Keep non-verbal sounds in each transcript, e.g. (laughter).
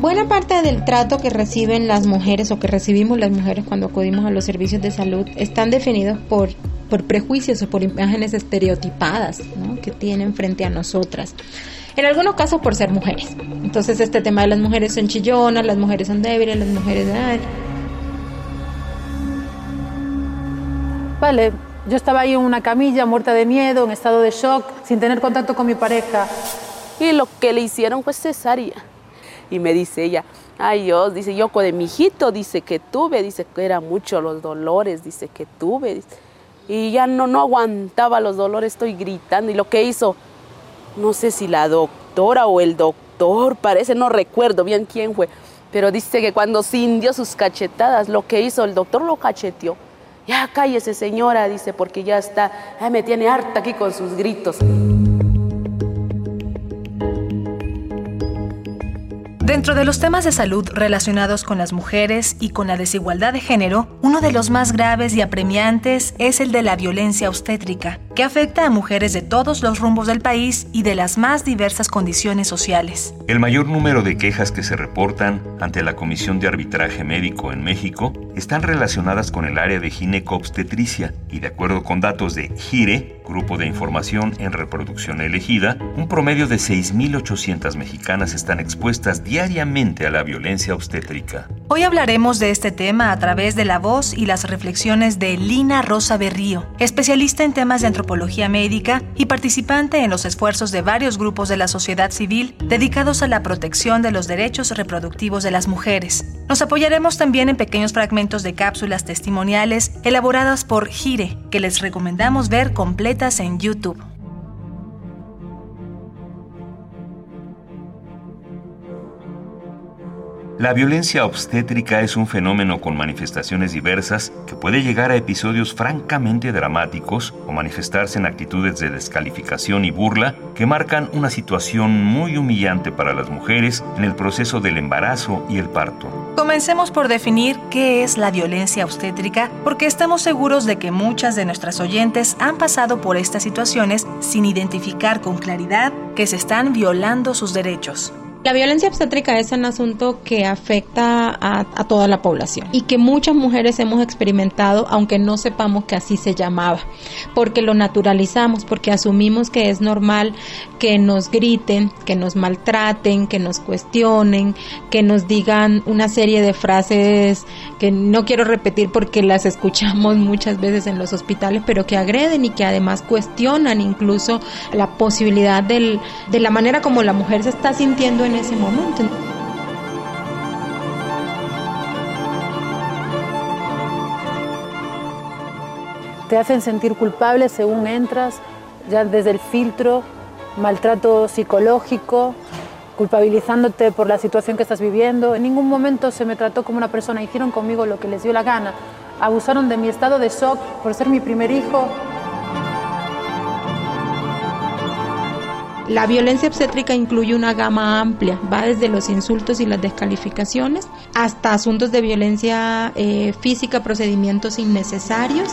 Buena parte del trato que reciben las mujeres o que recibimos las mujeres cuando acudimos a los servicios de salud están definidos por, por prejuicios o por imágenes estereotipadas que tienen frente a nosotras. En algunos casos por ser mujeres. Entonces este tema de las mujeres son chillonas, las mujeres son débiles, las mujeres... Vale, yo estaba ahí en una camilla, muerta de miedo, en estado de shock, sin tener contacto con mi pareja. Y lo que le hicieron fue cesárea. Y me dice ella, ay Dios, dice, yo de mi hijito, dice que tuve, dice que eran muchos los dolores, dice que tuve. Y ya no, no aguantaba los dolores, estoy gritando. Y lo que hizo, no sé si la doctora o el doctor, parece, no recuerdo bien quién fue, pero dice que cuando sintió sus cachetadas, lo que hizo el doctor lo cacheteó. Ya cállese señora, dice, porque ya está, me tiene harta aquí con sus gritos. Dentro de los temas de salud relacionados con las mujeres y con la desigualdad de género, uno de los más graves y apremiantes es el de la violencia obstétrica, que afecta a mujeres de todos los rumbos del país y de las más diversas condiciones sociales. El mayor número de quejas que se reportan ante la Comisión de Arbitraje Médico en México están relacionadas con el área de ginecobstetricia y de acuerdo con datos de GIRE, Grupo de Información en Reproducción Elegida, un promedio de 6.800 mexicanas están expuestas diariamente a la violencia obstétrica. Hoy hablaremos de este tema a través de la voz y las reflexiones de Lina Rosa Berrío, especialista en temas de antropología médica y participante en los esfuerzos de varios grupos de la sociedad civil dedicados a la protección de los derechos reproductivos de las mujeres. Nos apoyaremos también en pequeños fragmentos de cápsulas testimoniales elaboradas por Gire, que les recomendamos ver completas en YouTube. La violencia obstétrica es un fenómeno con manifestaciones diversas que puede llegar a episodios francamente dramáticos o manifestarse en actitudes de descalificación y burla que marcan una situación muy humillante para las mujeres en el proceso del embarazo y el parto. Comencemos por definir qué es la violencia obstétrica porque estamos seguros de que muchas de nuestras oyentes han pasado por estas situaciones sin identificar con claridad que se están violando sus derechos. La violencia obstétrica es un asunto que afecta a, toda la población y que muchas mujeres hemos experimentado aunque no sepamos que así se llamaba, porque lo naturalizamos, porque asumimos que es normal que nos griten, que nos maltraten, que nos cuestionen, que nos digan una serie de frases que no quiero repetir porque las escuchamos (laughs) muchas veces en los hospitales, pero que agreden y que además cuestionan incluso la posibilidad del, de la manera como la mujer se está sintiendo en ese momento. Te hacen sentir culpable según entras, ya desde el filtro, maltrato psicológico, culpabilizándote por la situación que estás viviendo. En ningún momento se me trató como una persona, hicieron conmigo lo que les dio la gana. Abusaron de mi estado de shock por ser mi primer hijo, La violencia obstétrica incluye una gama amplia, va desde los insultos y las descalificaciones hasta asuntos de violencia eh, física, procedimientos innecesarios.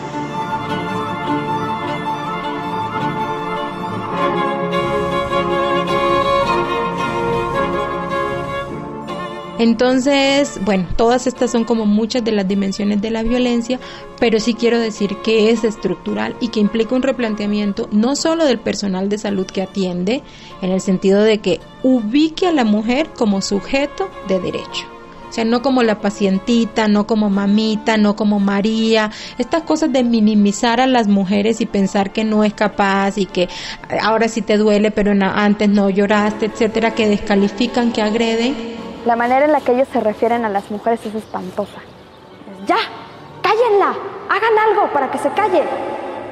Entonces, bueno, todas estas son como muchas de las dimensiones de la violencia, pero sí quiero decir que es estructural y que implica un replanteamiento no solo del personal de salud que atiende, en el sentido de que ubique a la mujer como sujeto de derecho. O sea, no como la pacientita, no como mamita, no como María. Estas cosas de minimizar a las mujeres y pensar que no es capaz y que ahora sí te duele, pero antes no lloraste, etcétera, que descalifican, que agreden la manera en la que ellos se refieren a las mujeres es espantosa. ya, cállenla, hagan algo para que se calle.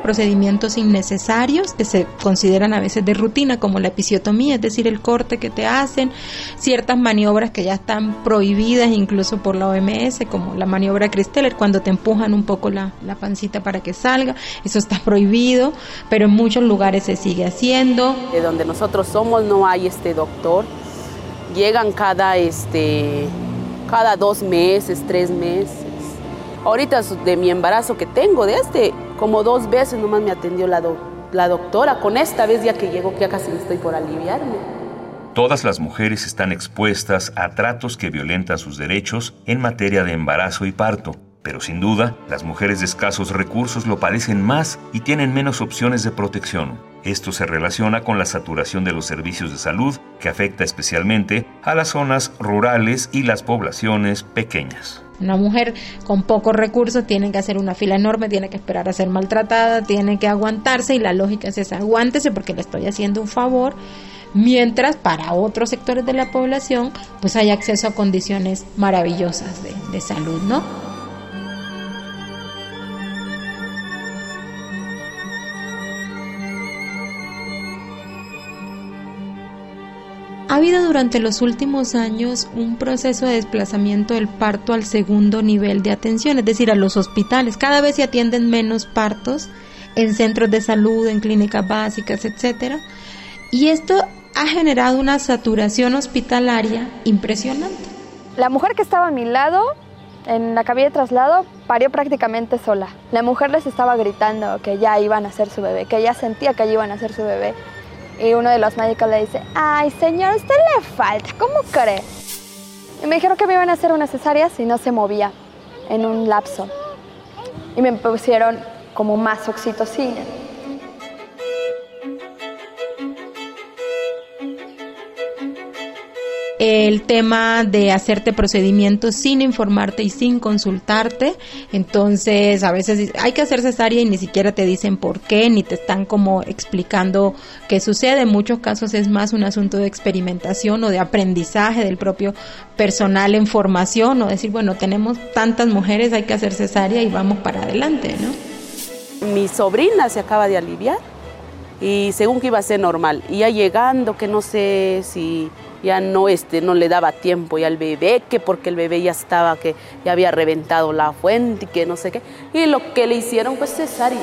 procedimientos innecesarios que se consideran a veces de rutina, como la episiotomía, es decir, el corte que te hacen, ciertas maniobras que ya están prohibidas incluso por la OMS, como la maniobra Cristeller, cuando te empujan un poco la, la pancita para que salga, eso está prohibido, pero en muchos lugares se sigue haciendo. De donde nosotros somos no hay este doctor, llegan cada, este, cada dos meses, tres meses. Ahorita de mi embarazo que tengo, de este, como dos veces nomás me atendió la, la doctora. Con esta vez ya que llegó, que ya casi estoy por aliviarme. Todas las mujeres están expuestas a tratos que violentan sus derechos en materia de embarazo y parto. Pero sin duda, las mujeres de escasos recursos lo padecen más y tienen menos opciones de protección. Esto se relaciona con la saturación de los servicios de salud, que afecta especialmente a las zonas rurales y las poblaciones pequeñas. Una mujer con pocos recursos tiene que hacer una fila enorme, tiene que esperar a ser maltratada, tiene que aguantarse y la lógica es esa, aguántese porque le estoy haciendo un favor, mientras para otros sectores de la población pues hay acceso a condiciones maravillosas de, de salud, ¿no? Ha habido durante los últimos años un proceso de desplazamiento del parto al segundo nivel de atención, es decir, a los hospitales. Cada vez se atienden menos partos en centros de salud, en clínicas básicas, etcétera. Y esto ha generado una saturación hospitalaria impresionante. La mujer que estaba a mi lado, en la cabina de traslado, parió prácticamente sola. La mujer les estaba gritando que ya iban a hacer su bebé, que ya sentía que ya iban a hacer su bebé. Y uno de los médicos le dice, ay señor, usted le falta, ¿cómo cree? Y me dijeron que me iban a hacer una cesárea si no se movía en un lapso. Y me pusieron como más oxitocina. El tema de hacerte procedimientos sin informarte y sin consultarte. Entonces, a veces hay que hacer cesárea y ni siquiera te dicen por qué, ni te están como explicando qué sucede. En muchos casos es más un asunto de experimentación o de aprendizaje del propio personal en formación o decir, bueno, tenemos tantas mujeres, hay que hacer cesárea y vamos para adelante, ¿no? Mi sobrina se acaba de aliviar y según que iba a ser normal. Y ya llegando, que no sé si ya no, este, no le daba tiempo y al bebé, que porque el bebé ya estaba, que ya había reventado la fuente y que no sé qué. Y lo que le hicieron pues cesárea.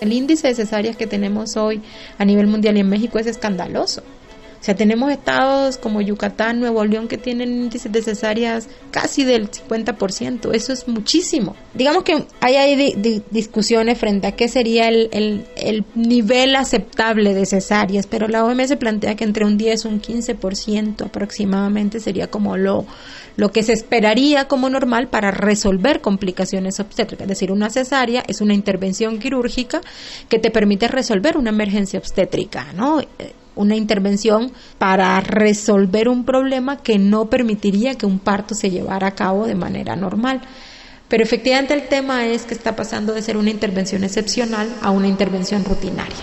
El índice de cesáreas que tenemos hoy a nivel mundial y en México es escandaloso. O sea, tenemos estados como Yucatán, Nuevo León que tienen índices de cesáreas casi del 50%. Eso es muchísimo. Digamos que hay, hay discusiones frente a qué sería el, el, el, nivel aceptable de cesáreas, pero la OMS plantea que entre un 10 y un 15% aproximadamente sería como lo, lo que se esperaría como normal para resolver complicaciones obstétricas. Es decir, una cesárea es una intervención quirúrgica que te permite resolver una emergencia obstétrica, ¿no? Una intervención para resolver un problema que no permitiría que un parto se llevara a cabo de manera normal. Pero efectivamente el tema es que está pasando de ser una intervención excepcional a una intervención rutinaria.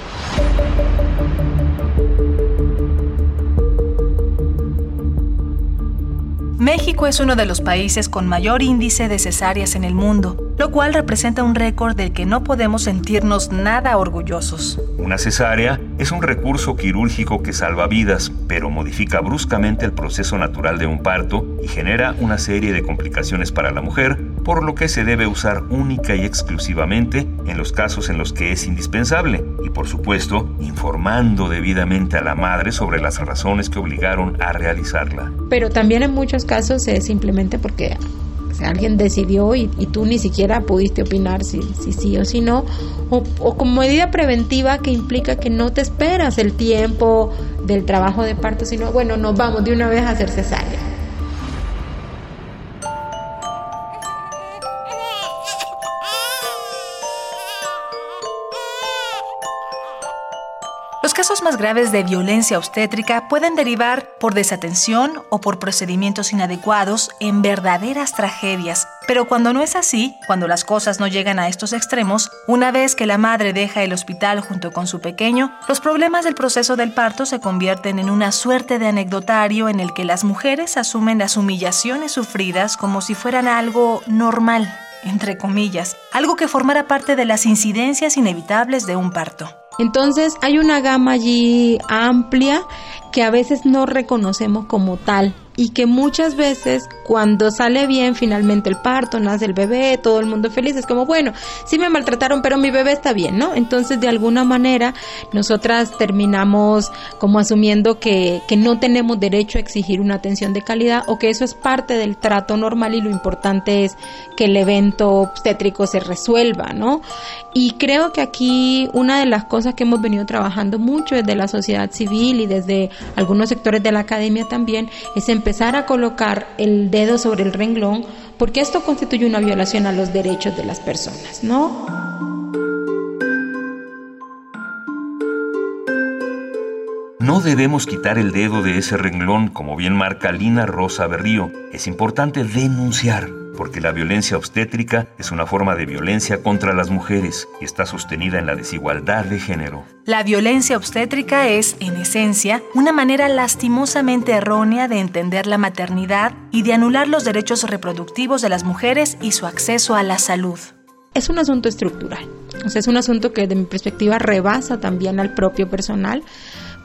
México es uno de los países con mayor índice de cesáreas en el mundo, lo cual representa un récord del que no podemos sentirnos nada orgullosos. Una cesárea es un recurso quirúrgico que salva vidas, pero modifica bruscamente el proceso natural de un parto y genera una serie de complicaciones para la mujer, por lo que se debe usar única y exclusivamente en los casos en los que es indispensable y por supuesto informando debidamente a la madre sobre las razones que obligaron a realizarla. Pero también en muchos casos es simplemente porque alguien decidió y, tú ni siquiera pudiste opinar si, si sí o si no, o, o, como medida preventiva que implica que no te esperas el tiempo del trabajo de parto, sino bueno, nos vamos de una vez a hacer cesárea. Casos más graves de violencia obstétrica pueden derivar por desatención o por procedimientos inadecuados en verdaderas tragedias. Pero cuando no es así, cuando las cosas no llegan a estos extremos, una vez que la madre deja el hospital junto con su pequeño, los problemas del proceso del parto se convierten en una suerte de anecdotario en el que las mujeres asumen las humillaciones sufridas como si fueran algo normal. entre comillas, algo que formara parte de las incidencias inevitables de un parto. Entonces hay una gama allí amplia que a veces no reconocemos como tal y que muchas veces cuando sale bien finalmente el parto, nace el bebé, todo el mundo feliz, es como, bueno, sí me maltrataron, pero mi bebé está bien, ¿no? Entonces de alguna manera nosotras terminamos como asumiendo que, que no tenemos derecho a exigir una atención de calidad o que eso es parte del trato normal y lo importante es que el evento obstétrico se resuelva, ¿no? Y creo que aquí una de las cosas que hemos venido trabajando mucho desde la sociedad civil y desde algunos sectores de la academia también es empezar empezar a colocar el dedo sobre el renglón, porque esto constituye una violación a los derechos de las personas, ¿no? No debemos quitar el dedo de ese renglón, como bien marca Lina Rosa Berrío. Es importante denunciar porque la violencia obstétrica es una forma de violencia contra las mujeres y está sostenida en la desigualdad de género. La violencia obstétrica es, en esencia, una manera lastimosamente errónea de entender la maternidad y de anular los derechos reproductivos de las mujeres y su acceso a la salud. Es un asunto estructural, o sea, es un asunto que de mi perspectiva rebasa también al propio personal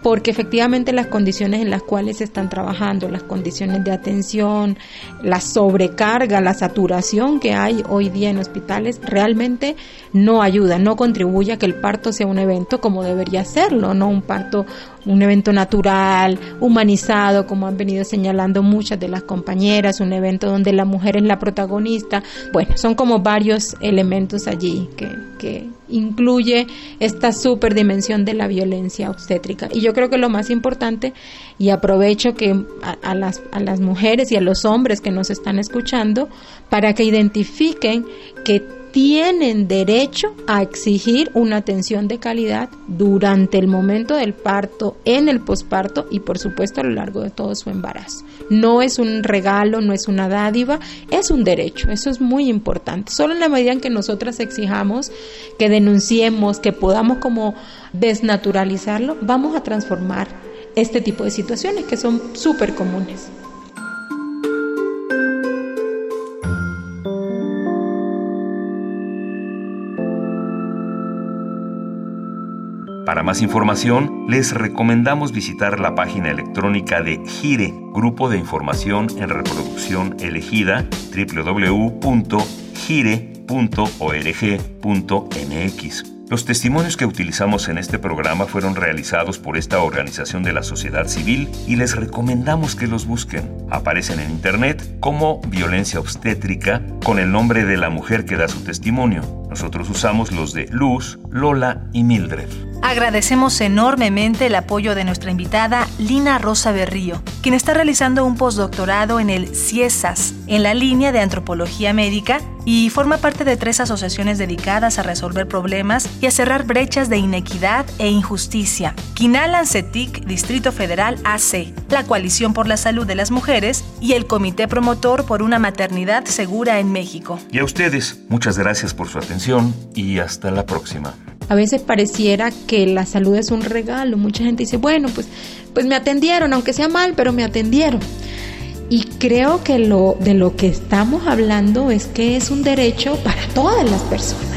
porque efectivamente las condiciones en las cuales se están trabajando, las condiciones de atención, la sobrecarga, la saturación que hay hoy día en hospitales, realmente no ayuda, no contribuye a que el parto sea un evento como debería serlo, no un parto un evento natural, humanizado, como han venido señalando muchas de las compañeras, un evento donde la mujer es la protagonista. Bueno, son como varios elementos allí que, que incluye esta superdimensión de la violencia obstétrica. Y yo creo que lo más importante, y aprovecho que a, las, a las mujeres y a los hombres que nos están escuchando, para que identifiquen que tienen derecho a exigir una atención de calidad durante el momento del parto, en el posparto y por supuesto a lo largo de todo su embarazo. No es un regalo, no es una dádiva, es un derecho, eso es muy importante. Solo en la medida en que nosotras exijamos, que denunciemos, que podamos como desnaturalizarlo, vamos a transformar este tipo de situaciones que son súper comunes. Para más información, les recomendamos visitar la página electrónica de GIRE, Grupo de Información en Reproducción Elegida, www.gire.org.mx. Los testimonios que utilizamos en este programa fueron realizados por esta organización de la sociedad civil y les recomendamos que los busquen. Aparecen en internet como violencia obstétrica con el nombre de la mujer que da su testimonio. Nosotros usamos los de Luz, Lola y Mildred. Agradecemos enormemente el apoyo de nuestra invitada Lina Rosa Berrío, quien está realizando un postdoctorado en el CIESAS, en la línea de antropología médica, y forma parte de tres asociaciones dedicadas a resolver problemas y a cerrar brechas de inequidad e injusticia. Quinal Ancetic, Distrito Federal AC, la Coalición por la Salud de las Mujeres y el Comité Promotor por una Maternidad Segura en México. Y a ustedes, muchas gracias por su atención y hasta la próxima. A veces pareciera que la salud es un regalo. Mucha gente dice, bueno, pues, pues me atendieron, aunque sea mal, pero me atendieron. Y creo que lo, de lo que estamos hablando es que es un derecho para todas las personas.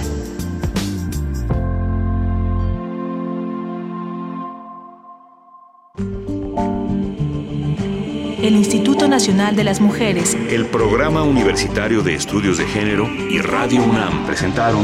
El Instituto Nacional de las Mujeres, el Programa Universitario de Estudios de Género y Radio UNAM presentaron